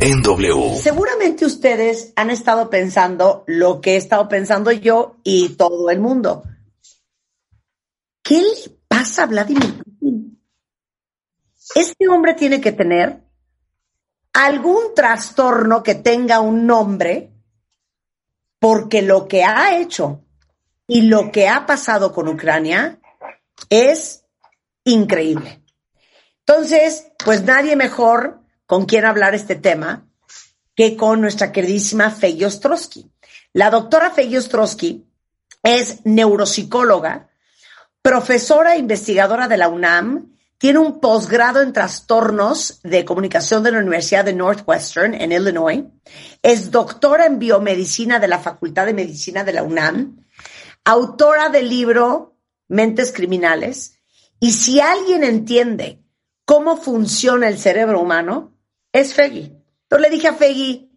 En W. Seguramente ustedes han estado pensando lo que he estado pensando yo y todo el mundo. ¿Qué le pasa a Vladimir Putin? Este hombre tiene que tener algún trastorno que tenga un nombre, porque lo que ha hecho y lo que ha pasado con Ucrania es increíble. Entonces, pues nadie mejor con quien hablar este tema que con nuestra queridísima Fey Ostrowski. La doctora Fey Ostrowski es neuropsicóloga, profesora e investigadora de la UNAM, tiene un posgrado en trastornos de comunicación de la Universidad de Northwestern en Illinois, es doctora en biomedicina de la Facultad de Medicina de la UNAM, autora del libro Mentes Criminales, y si alguien entiende cómo funciona el cerebro humano, es Feggy. Entonces le dije a Feggy,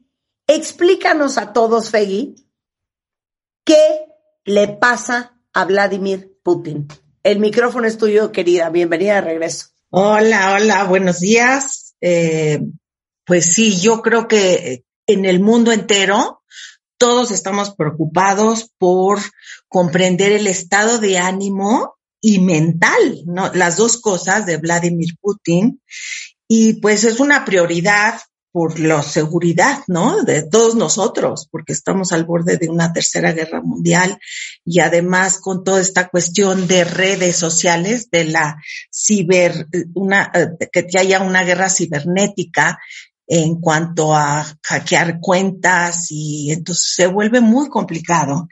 explícanos a todos, Feggy, qué le pasa a Vladimir Putin. El micrófono es tuyo, querida. Bienvenida de regreso. Hola, hola, buenos días. Eh, pues sí, yo creo que en el mundo entero todos estamos preocupados por comprender el estado de ánimo y mental, ¿no? Las dos cosas de Vladimir Putin. Y pues es una prioridad por la seguridad, ¿no? De todos nosotros, porque estamos al borde de una tercera guerra mundial y además con toda esta cuestión de redes sociales, de la ciber, una, que haya una guerra cibernética en cuanto a hackear cuentas y entonces se vuelve muy complicado.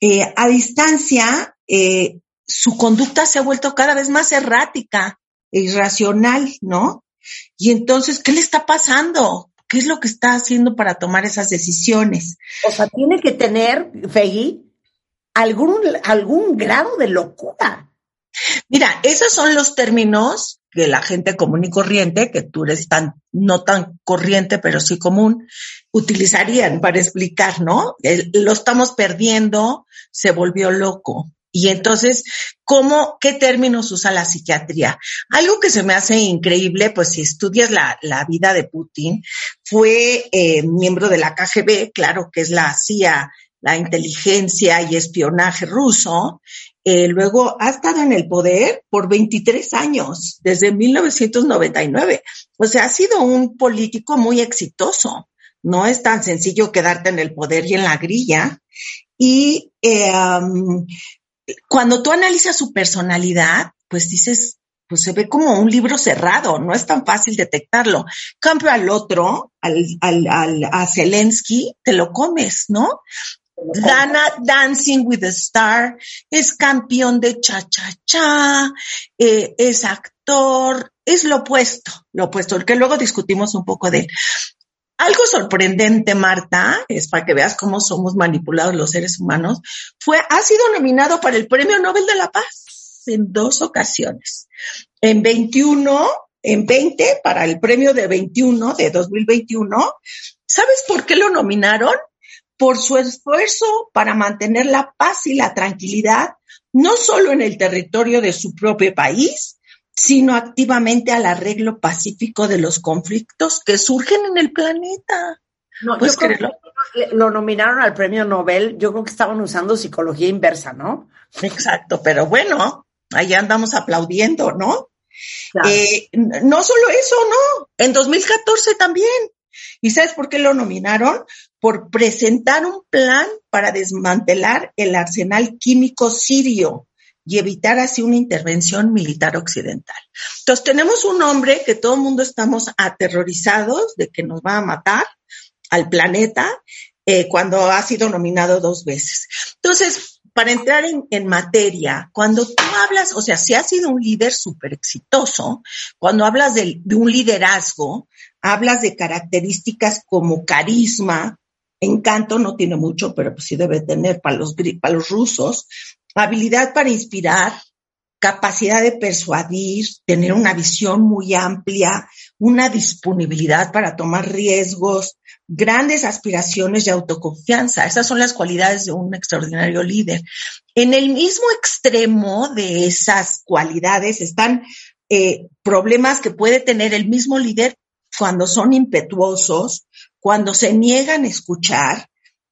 Eh, a distancia, eh, su conducta se ha vuelto cada vez más errática e irracional, ¿no? Y entonces, ¿qué le está pasando? ¿Qué es lo que está haciendo para tomar esas decisiones? O sea, tiene que tener, Feggy, algún, algún grado de locura. Mira, esos son los términos que la gente común y corriente, que tú eres tan, no tan corriente, pero sí común, utilizarían para explicar, ¿no? lo estamos perdiendo, se volvió loco. Y entonces, ¿cómo, qué términos usa la psiquiatría? Algo que se me hace increíble, pues si estudias la, la vida de Putin, fue eh, miembro de la KGB, claro que es la CIA, la inteligencia y espionaje ruso. Eh, luego ha estado en el poder por 23 años, desde 1999. O sea, ha sido un político muy exitoso. No es tan sencillo quedarte en el poder y en la grilla. Y eh, cuando tú analizas su personalidad, pues dices, pues se ve como un libro cerrado, no es tan fácil detectarlo. Cambio al otro, al, al, al, a Zelensky, te lo comes, ¿no? Dana Dancing with the Star es campeón de cha-cha-cha, eh, es actor, es lo opuesto, lo opuesto, que luego discutimos un poco de él. Algo sorprendente, Marta, es para que veas cómo somos manipulados los seres humanos, fue, ha sido nominado para el Premio Nobel de la Paz en dos ocasiones. En 21, en 20, para el premio de 21, de 2021. ¿Sabes por qué lo nominaron? Por su esfuerzo para mantener la paz y la tranquilidad, no solo en el territorio de su propio país, sino activamente al arreglo pacífico de los conflictos que surgen en el planeta. No, yo creo que lo nominaron al premio Nobel, yo creo que estaban usando psicología inversa, ¿no? Exacto, pero bueno, ahí andamos aplaudiendo, ¿no? Claro. Eh, no solo eso, ¿no? En 2014 también ¿Y sabes por qué lo nominaron? Por presentar un plan para desmantelar el arsenal químico sirio y evitar así una intervención militar occidental. Entonces tenemos un hombre que todo el mundo estamos aterrorizados de que nos va a matar al planeta eh, cuando ha sido nominado dos veces. Entonces, para entrar en, materia, cuando tú hablas, o sea, si has sido un líder súper exitoso, cuando hablas de, un liderazgo, hablas de características como carisma, encanto no tiene mucho, pero pues sí debe tener para los, para los rusos, habilidad para inspirar, capacidad de persuadir, tener una visión muy amplia, una disponibilidad para tomar riesgos, grandes aspiraciones y autoconfianza. Esas son las cualidades de un extraordinario líder. En el mismo extremo de esas cualidades están eh, problemas que puede tener el mismo líder cuando son impetuosos, cuando se niegan a escuchar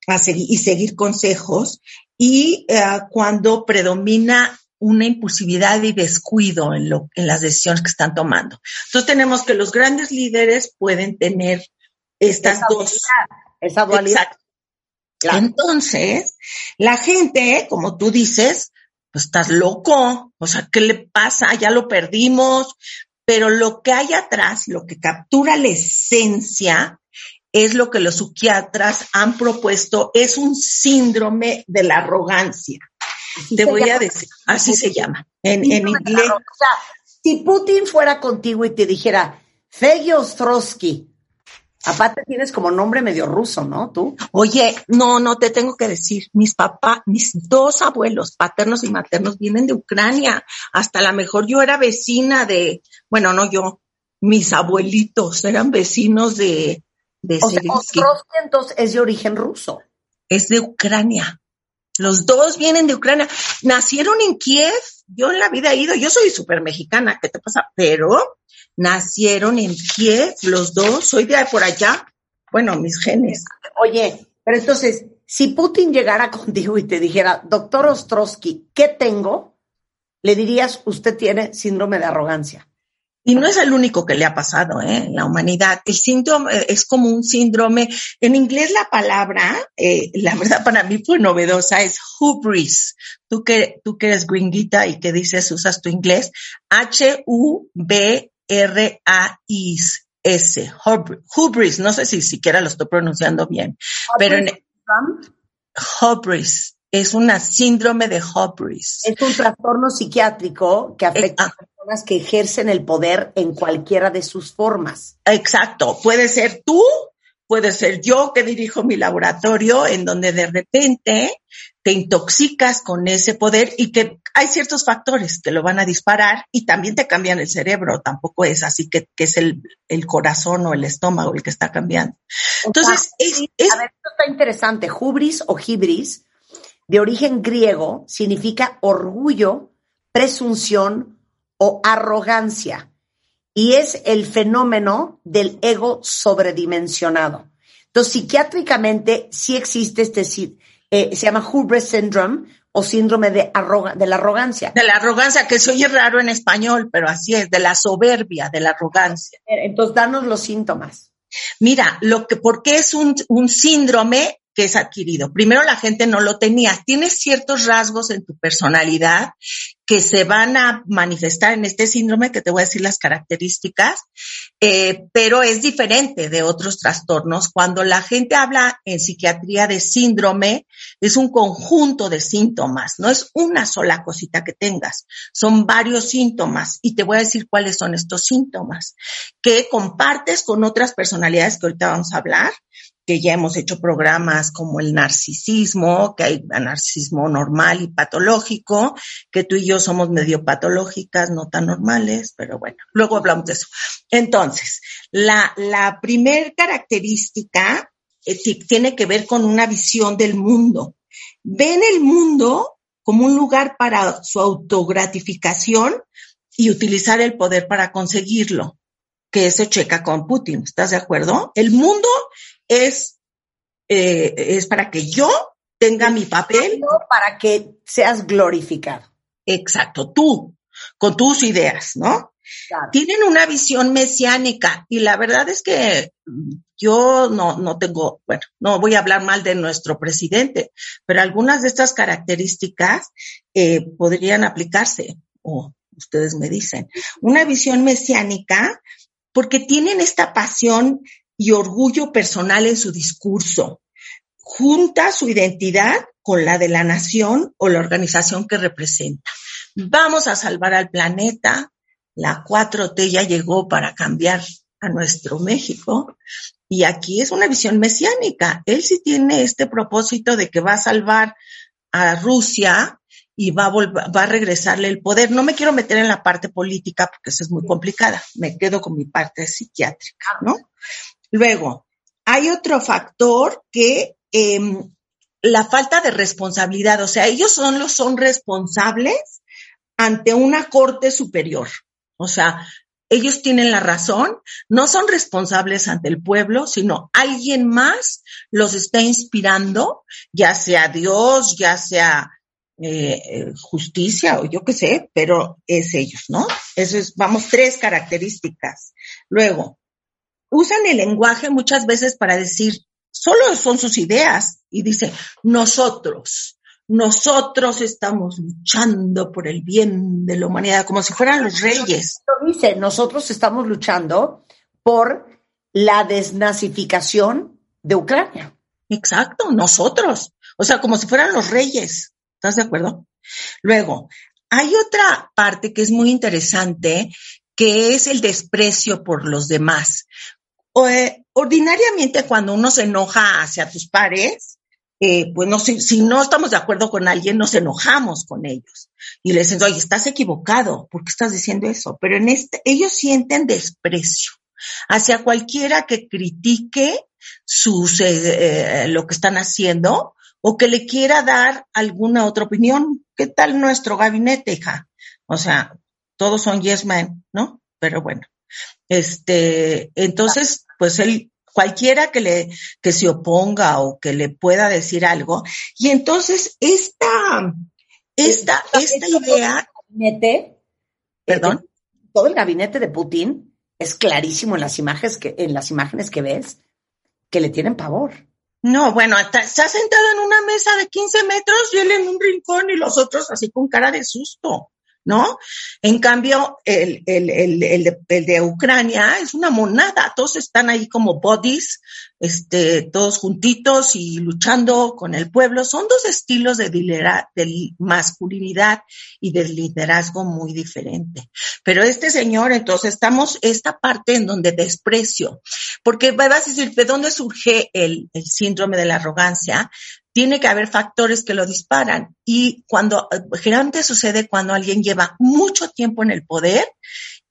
a seguir, y seguir consejos y eh, cuando predomina una impulsividad y descuido en, lo, en las decisiones que están tomando. Entonces tenemos que los grandes líderes pueden tener estas dos. esa dualidad. Entonces, la gente, como tú dices, pues estás loco, o sea, ¿qué le pasa? Ya lo perdimos, pero lo que hay atrás, lo que captura la esencia, es lo que los psiquiatras han propuesto, es un síndrome de la arrogancia. Te voy a decir, así se llama. En, inglés. O sea, si Putin fuera contigo y te dijera, Feggy Ostrowski, aparte tienes como nombre medio ruso, ¿no? Tú. Oye, no, no te tengo que decir, mis papás, mis dos abuelos, paternos y maternos, vienen de Ucrania. Hasta la mejor yo era vecina de, bueno, no yo, mis abuelitos eran vecinos de, de o sea, Ostrowski entonces es de origen ruso. Es de Ucrania. Los dos vienen de Ucrania. Nacieron en Kiev. Yo en la vida he ido, yo soy súper mexicana, ¿qué te pasa? Pero nacieron en Kiev, los dos, soy de por allá. Bueno, mis genes. Oye, pero entonces, si Putin llegara contigo y te dijera, doctor Ostrowski, ¿qué tengo? Le dirías, usted tiene síndrome de arrogancia. Y no es el único que le ha pasado ¿eh? en la humanidad. El síndrome eh, es como un síndrome. En inglés la palabra, eh, la verdad para mí fue novedosa, es hubris. Tú que, tú que eres gringuita y que dices, usas tu inglés, H-U-B-R-A-I-S. Hubris, no sé si siquiera lo estoy pronunciando bien, pero en, hubris es una síndrome de hubris. Es un trastorno psiquiátrico que afecta a personas que ejercen el poder en cualquiera de sus formas. Exacto. Puede ser tú, puede ser yo que dirijo mi laboratorio, en donde de repente te intoxicas con ese poder y que hay ciertos factores que lo van a disparar y también te cambian el cerebro. Tampoco es así que, es el, corazón o el estómago el que está cambiando. Entonces, es, A ver, esto está interesante. Hubris o hibris de origen griego, significa orgullo, presunción o arrogancia. Y es el fenómeno del ego sobredimensionado. Entonces, psiquiátricamente sí existe este, eh, se llama hubris syndrome o síndrome de, de la arrogancia. De la arrogancia, que se oye raro en español, pero así es, de la soberbia, de la arrogancia. Entonces, danos los síntomas. Mira, lo que, porque es un, un síndrome que es adquirido. Primero la gente no lo tenía. Tienes ciertos rasgos en tu personalidad que se van a manifestar en este síndrome, que te voy a decir las características, eh, pero es diferente de otros trastornos. Cuando la gente habla en psiquiatría de síndrome, es un conjunto de síntomas, no es una sola cosita que tengas, son varios síntomas y te voy a decir cuáles son estos síntomas que compartes con otras personalidades que ahorita vamos a hablar que ya hemos hecho programas como el narcisismo, que hay narcisismo normal y patológico, que tú y yo somos medio patológicas, no tan normales, pero bueno, luego hablamos de eso. Entonces, la, la primer característica eh, tiene que ver con una visión del mundo. Ven el mundo como un lugar para su autogratificación y utilizar el poder para conseguirlo, que eso checa con Putin, ¿estás de acuerdo? El mundo es, eh, es para que yo tenga mi papel. Para que seas glorificado. Exacto, tú, con tus ideas, ¿no? Tienen una visión mesiánica y la verdad es que yo no, no tengo, bueno, no voy a hablar mal de nuestro presidente, pero algunas de estas características eh, podrían aplicarse, o ustedes me dicen. Una visión mesiánica porque tienen esta pasión y orgullo personal en su discurso. Junta su identidad con la de la nación o la organización que representa. Vamos a salvar al planeta. La 4T ya llegó para cambiar a nuestro México. Y aquí es una visión mesiánica. Él sí tiene este propósito de que va a salvar a Rusia y va a, va a regresarle el poder. No me quiero meter en la parte política porque esa es muy complicada. Me quedo con mi parte psiquiátrica, ¿no? Luego, hay otro factor que eh, la falta de responsabilidad, o sea, ellos son los son responsables ante una corte superior. O sea, ellos tienen la razón, no son responsables ante el pueblo, sino alguien más los está inspirando, ya sea Dios, ya sea eh, justicia o yo qué sé, pero es ellos, ¿no? Eso es, vamos, tres características. Luego, usan el lenguaje muchas veces para decir, solo son sus ideas y dice, nosotros, nosotros estamos luchando por el bien de la humanidad, como si fueran los reyes. Dice, nosotros estamos luchando por la desnazificación de Ucrania. Exacto, nosotros. O sea, como si fueran los reyes. ¿Estás de acuerdo? Luego, hay otra parte que es muy interesante, que es el desprecio por los demás. Eh, ordinariamente cuando uno se enoja hacia tus pares, eh, pues no, si, si, no estamos de acuerdo con alguien, nos enojamos con ellos. Y le dicen, oye, estás equivocado, ¿por qué estás diciendo eso? Pero en este, ellos sienten desprecio hacia cualquiera que critique sus, eh, eh, lo que están haciendo o que le quiera dar alguna otra opinión. ¿Qué tal nuestro gabinete, hija? O sea, todos son yes men, ¿no? Pero bueno. Este, entonces, pues él, cualquiera que le, que se oponga o que le pueda decir algo. Y entonces, esta, esta, esta idea. Gabinete, Perdón. Todo el gabinete de Putin es clarísimo en las imágenes que, en las imágenes que ves, que le tienen pavor. No, bueno, se ha sentado en una mesa de 15 metros y él en un rincón y los otros así con cara de susto. ¿No? En cambio, el, el, el, el, de, el de Ucrania es una monada, todos están ahí como bodies, este, todos juntitos y luchando con el pueblo. Son dos estilos de, de masculinidad y de liderazgo muy diferente. Pero este señor, entonces, estamos esta parte en donde desprecio, porque vas a decir, ¿de dónde surge el, el síndrome de la arrogancia? tiene que haber factores que lo disparan. Y cuando, generalmente sucede cuando alguien lleva mucho tiempo en el poder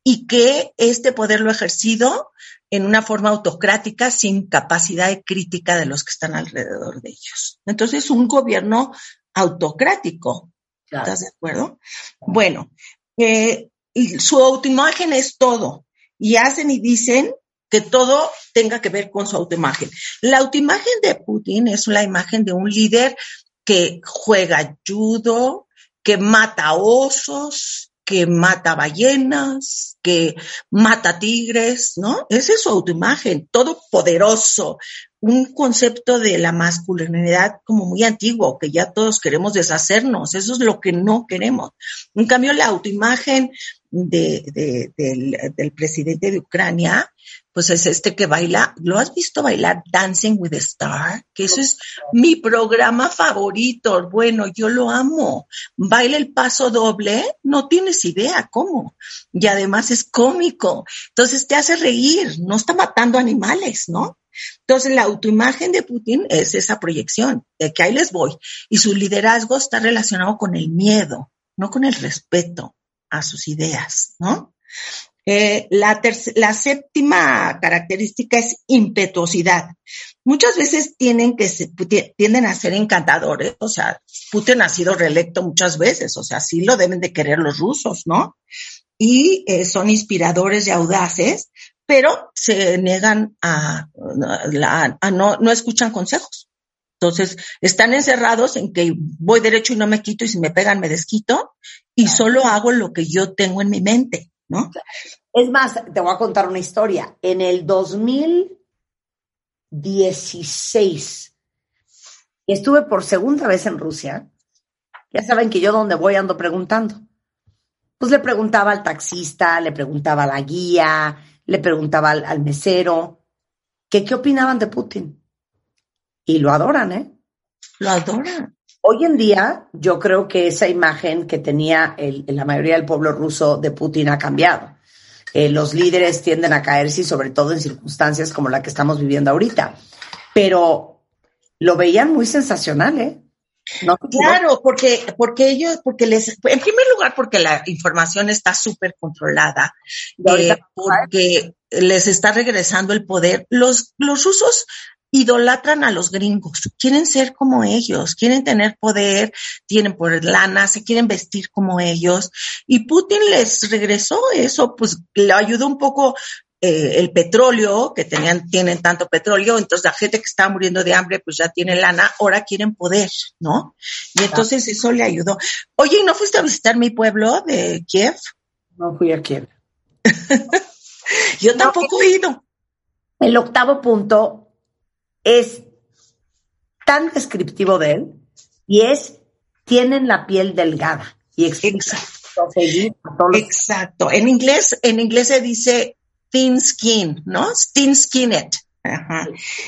y que este poder lo ha ejercido en una forma autocrática sin capacidad de crítica de los que están alrededor de ellos. Entonces, un gobierno autocrático. ¿Estás de acuerdo? Bueno, eh, y su autoimagen es todo. Y hacen y dicen que todo tenga que ver con su autoimagen. La autoimagen de Putin es la imagen de un líder que juega judo, que mata osos, que mata ballenas, que mata tigres, ¿no? Esa es su autoimagen, todo poderoso, un concepto de la masculinidad como muy antiguo, que ya todos queremos deshacernos, eso es lo que no queremos. En cambio, la autoimagen de, de, del, del presidente de Ucrania pues es este que baila, ¿lo has visto bailar Dancing with the Star? Que eso es mi programa favorito. Bueno, yo lo amo. Baila el paso doble, no tienes idea cómo. Y además es cómico. Entonces te hace reír, no está matando animales, ¿no? Entonces la autoimagen de Putin es esa proyección de que ahí les voy. Y su liderazgo está relacionado con el miedo, no con el respeto a sus ideas, ¿no? Eh, la, la séptima característica es impetuosidad. Muchas veces tienen que tienden a ser encantadores, o sea, Putin ha sido reelecto muchas veces, o sea, sí lo deben de querer los rusos, ¿no? Y eh, son inspiradores y audaces, pero se niegan a, a no, no escuchan consejos. Entonces, están encerrados en que voy derecho y no me quito y si me pegan me desquito y solo hago lo que yo tengo en mi mente. ¿no? Es más, te voy a contar una historia. En el 2016, estuve por segunda vez en Rusia. Ya saben que yo donde voy ando preguntando. Pues le preguntaba al taxista, le preguntaba a la guía, le preguntaba al, al mesero, que qué opinaban de Putin. Y lo adoran, ¿eh? Lo adoran. Hoy en día, yo creo que esa imagen que tenía el, la mayoría del pueblo ruso de Putin ha cambiado. Eh, los líderes tienden a caerse, sobre todo en circunstancias como la que estamos viviendo ahorita. Pero lo veían muy sensacional, ¿eh? No, claro, porque, porque ellos, porque les, en primer lugar, porque la información está súper controlada, eh, porque les está regresando el poder. Los, los rusos idolatran a los gringos, quieren ser como ellos, quieren tener poder, tienen por lana, se quieren vestir como ellos. Y Putin les regresó eso, pues le ayudó un poco eh, el petróleo, que tenían, tienen tanto petróleo, entonces la gente que estaba muriendo de hambre, pues ya tiene lana, ahora quieren poder, ¿no? Y entonces eso le ayudó. Oye, ¿y no fuiste a visitar mi pueblo de Kiev? No fui a Kiev. Yo tampoco he ido. El octavo punto es tan descriptivo de él y es, tienen la piel delgada. Y Exacto. Exacto. En inglés, en inglés se dice thin skin, ¿no? Thin skinned. Ajá.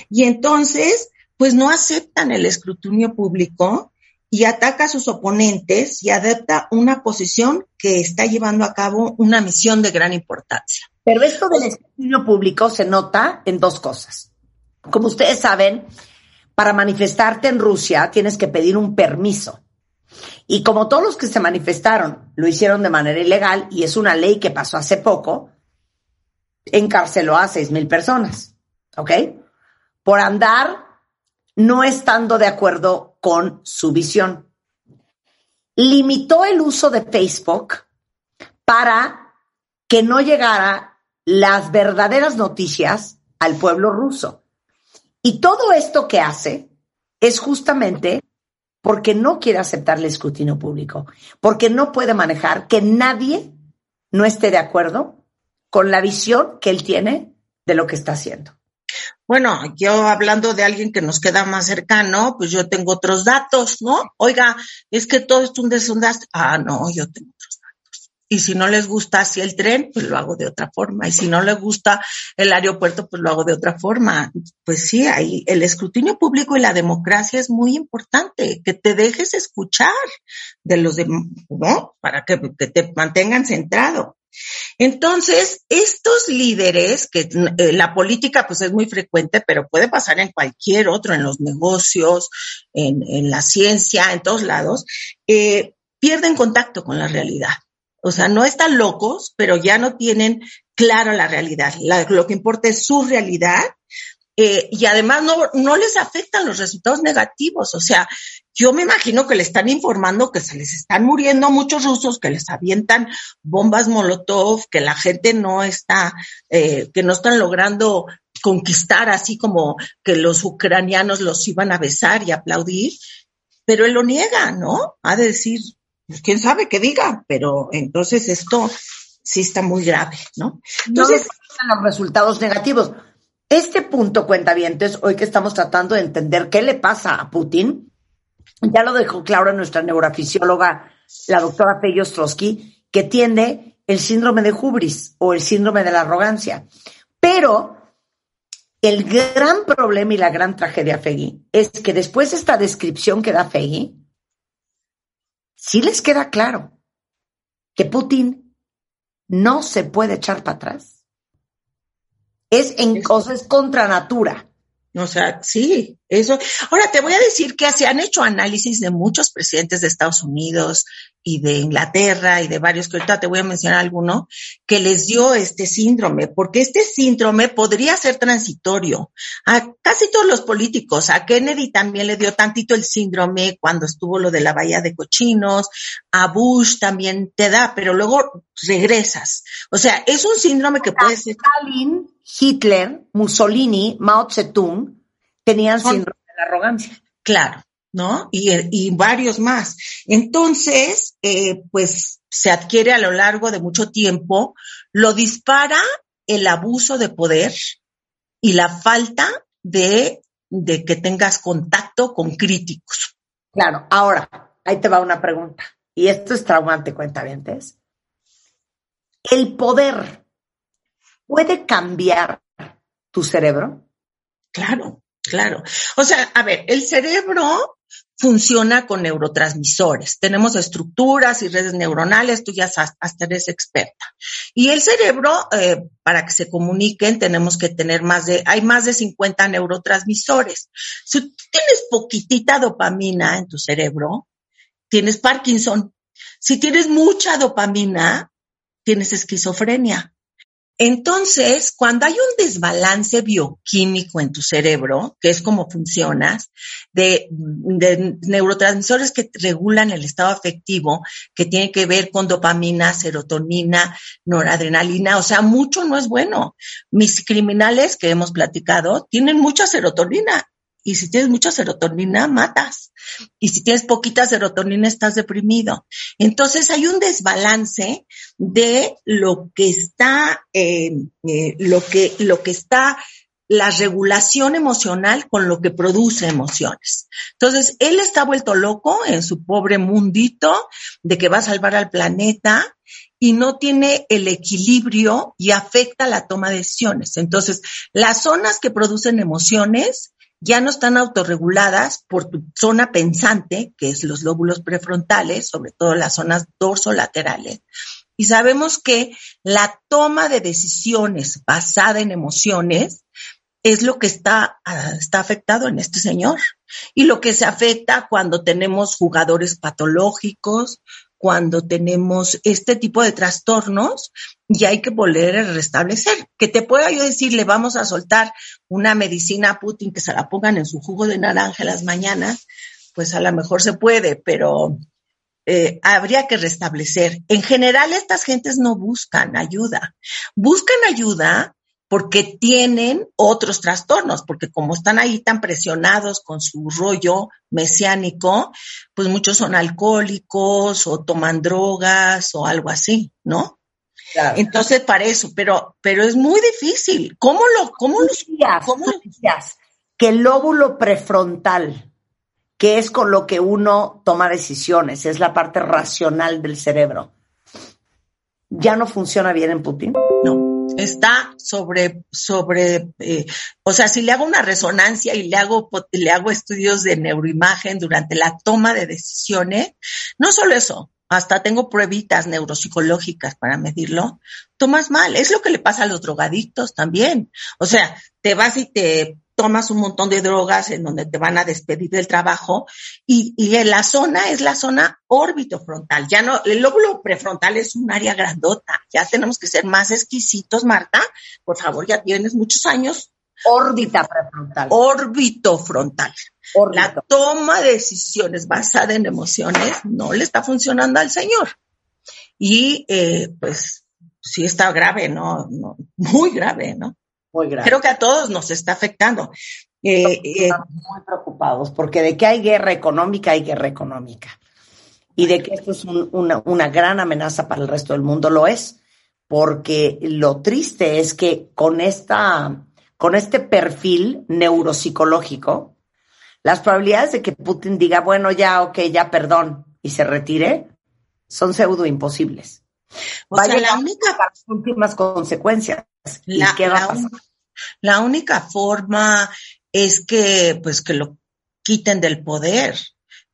Y entonces, pues no aceptan el escrutinio público y ataca a sus oponentes y adopta una posición que está llevando a cabo una misión de gran importancia. Pero esto del escrutinio público se nota en dos cosas. Como ustedes saben, para manifestarte en Rusia tienes que pedir un permiso. Y como todos los que se manifestaron lo hicieron de manera ilegal, y es una ley que pasó hace poco, encarceló a seis mil personas, ¿ok? Por andar no estando de acuerdo con su visión. Limitó el uso de Facebook para que no llegara las verdaderas noticias al pueblo ruso. Y todo esto que hace es justamente porque no quiere aceptar el escrutinio público, porque no puede manejar que nadie no esté de acuerdo con la visión que él tiene de lo que está haciendo. Bueno, yo hablando de alguien que nos queda más cercano, pues yo tengo otros datos, ¿no? Oiga, es que todo es un desondaste. Ah, no, yo tengo otros y si no les gusta así el tren, pues lo hago de otra forma. Y si no les gusta el aeropuerto, pues lo hago de otra forma. Pues sí, ahí el escrutinio público y la democracia es muy importante, que te dejes escuchar de los demás, ¿no? Para que, te mantengan centrado. Entonces, estos líderes, que eh, la política pues es muy frecuente, pero puede pasar en cualquier otro, en los negocios, en, la ciencia, en todos lados, eh, pierden contacto con la realidad. O sea, no están locos, pero ya no tienen clara la realidad. lo que importa es su realidad eh, y además no, no les afectan los resultados negativos. O sea, yo me imagino que le están informando que se les están muriendo muchos rusos, que les avientan bombas Molotov, que la gente no está, eh, que no están logrando conquistar así como que los ucranianos los iban a besar y aplaudir, pero él lo niega, ¿no? Ha de decir, pues quién sabe qué diga, pero entonces esto sí está muy grave, ¿no? Entonces, no los resultados negativos. Este punto, cuenta es hoy que estamos tratando de entender qué le pasa a Putin, ya lo dejó claro nuestra neurofisióloga, la doctora Peggy Ostrowski, que tiene el síndrome de hubris o el síndrome de la arrogancia. Pero el gran problema y la gran tragedia, Feggy, es que después de esta descripción que da Feggy, si les queda claro que Putin no se puede echar para atrás. Es en cosas contra natura. O sea, sí, eso. Ahora te voy a decir que se han hecho análisis de muchos presidentes de Estados Unidos y de Inglaterra y de varios, que ahorita te voy a mencionar alguno, que les dio este síndrome, porque este síndrome podría ser transitorio. A casi todos los políticos, a Kennedy también le dio tantito el síndrome cuando estuvo lo de la bahía de cochinos, a Bush también te da, pero luego regresas. O sea, es un síndrome que puede ser. Stalin, Hitler, Mussolini, Mao Zedong tenían síndrome de la arrogancia. Claro. ¿No? Y, y varios más. Entonces, eh, pues se adquiere a lo largo de mucho tiempo, lo dispara el abuso de poder y la falta de, de que tengas contacto con críticos. Claro, ahora, ahí te va una pregunta. Y esto es traumante, cuenta bien. ¿El poder puede cambiar tu cerebro? Claro, claro. O sea, a ver, el cerebro funciona con neurotransmisores. Tenemos estructuras y redes neuronales, tú ya hasta eres experta. Y el cerebro, eh, para que se comuniquen, tenemos que tener más de, hay más de 50 neurotransmisores. Si tú tienes poquitita dopamina en tu cerebro, tienes Parkinson. Si tienes mucha dopamina, tienes esquizofrenia. Entonces, cuando hay un desbalance bioquímico en tu cerebro, que es como funcionas, de, neurotransmisores que regulan el estado afectivo, que tiene que ver con dopamina, serotonina, noradrenalina, o sea, mucho no es bueno. Mis criminales que hemos platicado tienen mucha serotonina y si tienes mucha serotonina, matas. Y si tienes poquita serotonina, estás deprimido. Entonces hay un desbalance de lo que está, eh, eh, lo que, lo que está la regulación emocional con lo que produce emociones. Entonces, él está vuelto loco en su pobre mundito de que va a salvar al planeta y no tiene el equilibrio y afecta la toma de decisiones. Entonces, las zonas que producen emociones ya no están autorreguladas por tu zona pensante, que es los lóbulos prefrontales, sobre todo las zonas dorsolaterales. Y sabemos que la toma de decisiones basada en emociones es lo que está, ah, está afectado en este señor. Y lo que se afecta cuando tenemos jugadores patológicos, cuando tenemos este tipo de trastornos y hay que volver a restablecer. Que te pueda yo decir, le vamos a soltar una medicina a Putin que se la pongan en su jugo de naranja las mañanas, pues a lo mejor se puede, pero eh, habría que restablecer. En general, estas gentes no buscan ayuda. Buscan ayuda porque tienen otros trastornos, porque como están ahí tan presionados con su rollo mesiánico, pues muchos son alcohólicos o toman drogas o algo así, ¿no? Entonces, para eso, pero, pero es muy difícil. ¿Cómo lo, cómo lo, cómo que el lóbulo prefrontal, que es con lo que uno toma decisiones, es la parte racional del cerebro, ya no funciona bien en Putin? No está sobre, sobre, eh, o sea, si le hago una resonancia y le hago, le hago estudios de neuroimagen durante la toma de decisiones, no solo eso, hasta tengo pruebitas neuropsicológicas para medirlo, tomas mal. Es lo que le pasa a los drogadictos también. O sea, te vas y te tomas un montón de drogas en donde te van a despedir del trabajo y, y la zona es la zona órbito-frontal. Ya no, el lóbulo prefrontal es un área grandota. Ya tenemos que ser más exquisitos, Marta. Por favor, ya tienes muchos años. Órbita prefrontal. Órbito frontal. La toma de decisiones basada en emociones no le está funcionando al señor. Y eh, pues sí está grave, ¿no? no muy grave, ¿no? Creo que a todos nos está afectando. Eh, eh, muy preocupados porque de que hay guerra económica, hay guerra económica. Y de que esto es una, una gran amenaza para el resto del mundo, lo es. Porque lo triste es que con, esta, con este perfil neuropsicológico, las probabilidades de que Putin diga, bueno, ya, ok, ya, perdón, y se retire, son pseudo imposibles. O sea, la única... Las últimas consecuencias. La, la única forma es que, pues, que lo quiten del poder.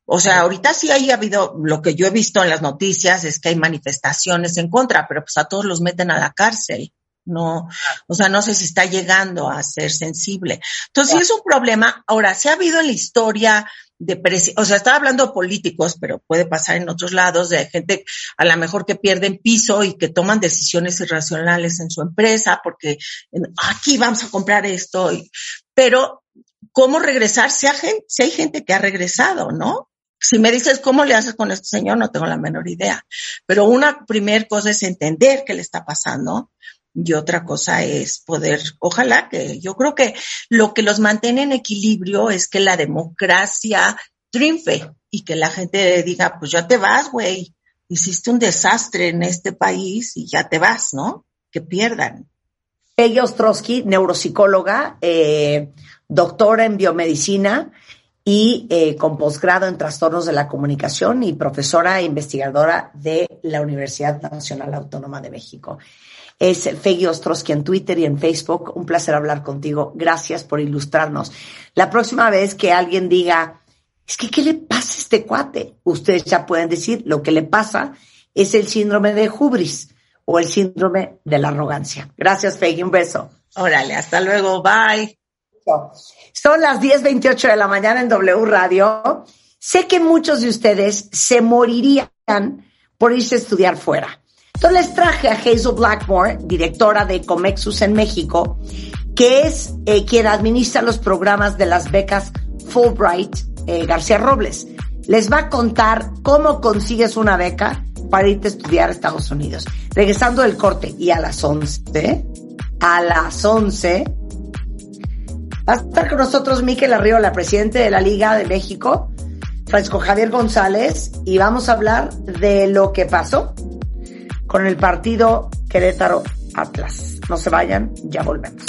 O sea, ahorita sí ha habido, lo que yo he visto en las noticias es que hay manifestaciones en contra, pero pues a todos los meten a la cárcel. No, o sea, no sé si está llegando a ser sensible. Entonces, sí es un problema. Ahora, sí ha habido en la historia de o sea, estaba hablando de políticos, pero puede pasar en otros lados, de gente a lo mejor que pierden piso y que toman decisiones irracionales en su empresa porque aquí vamos a comprar esto, pero ¿cómo regresar? Si hay, gente, si hay gente que ha regresado, ¿no? Si me dices cómo le haces con este señor, no tengo la menor idea. Pero una primera cosa es entender qué le está pasando y otra cosa es poder, ojalá que yo creo que lo que los mantiene en equilibrio es que la democracia triunfe y que la gente diga, pues ya te vas, güey, hiciste un desastre en este país y ya te vas, ¿no? Que pierdan. Peggy Ostrowski, neuropsicóloga, eh, doctora en biomedicina y eh, con posgrado en trastornos de la comunicación y profesora e investigadora de la Universidad Nacional Autónoma de México. Es Peggy Ostrowski en Twitter y en Facebook. Un placer hablar contigo. Gracias por ilustrarnos. La próxima vez que alguien diga, es que, ¿qué le pasa a este cuate? Ustedes ya pueden decir, lo que le pasa es el síndrome de hubris o el síndrome de la arrogancia. Gracias, Peggy. Un beso. Órale, hasta luego. Bye. Son las 10.28 de la mañana en W Radio. Sé que muchos de ustedes se morirían por irse a estudiar fuera. Entonces les traje a Hazel Blackmore, directora de Comexus en México, que es eh, quien administra los programas de las becas Fulbright eh, García Robles. Les va a contar cómo consigues una beca para irte a estudiar a Estados Unidos. Regresando del corte y a las 11, a las 11, va a estar con nosotros Miquel Arriola, presidente de la Liga de México, Francisco Javier González, y vamos a hablar de lo que pasó con el partido Querétaro Atlas. No se vayan, ya volvemos.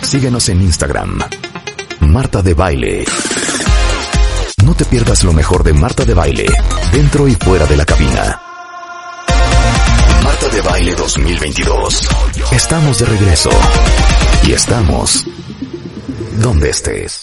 Síguenos en Instagram. Marta de Baile. No te pierdas lo mejor de Marta de Baile, dentro y fuera de la cabina. Marta de Baile 2022. Estamos de regreso. Y estamos donde estés.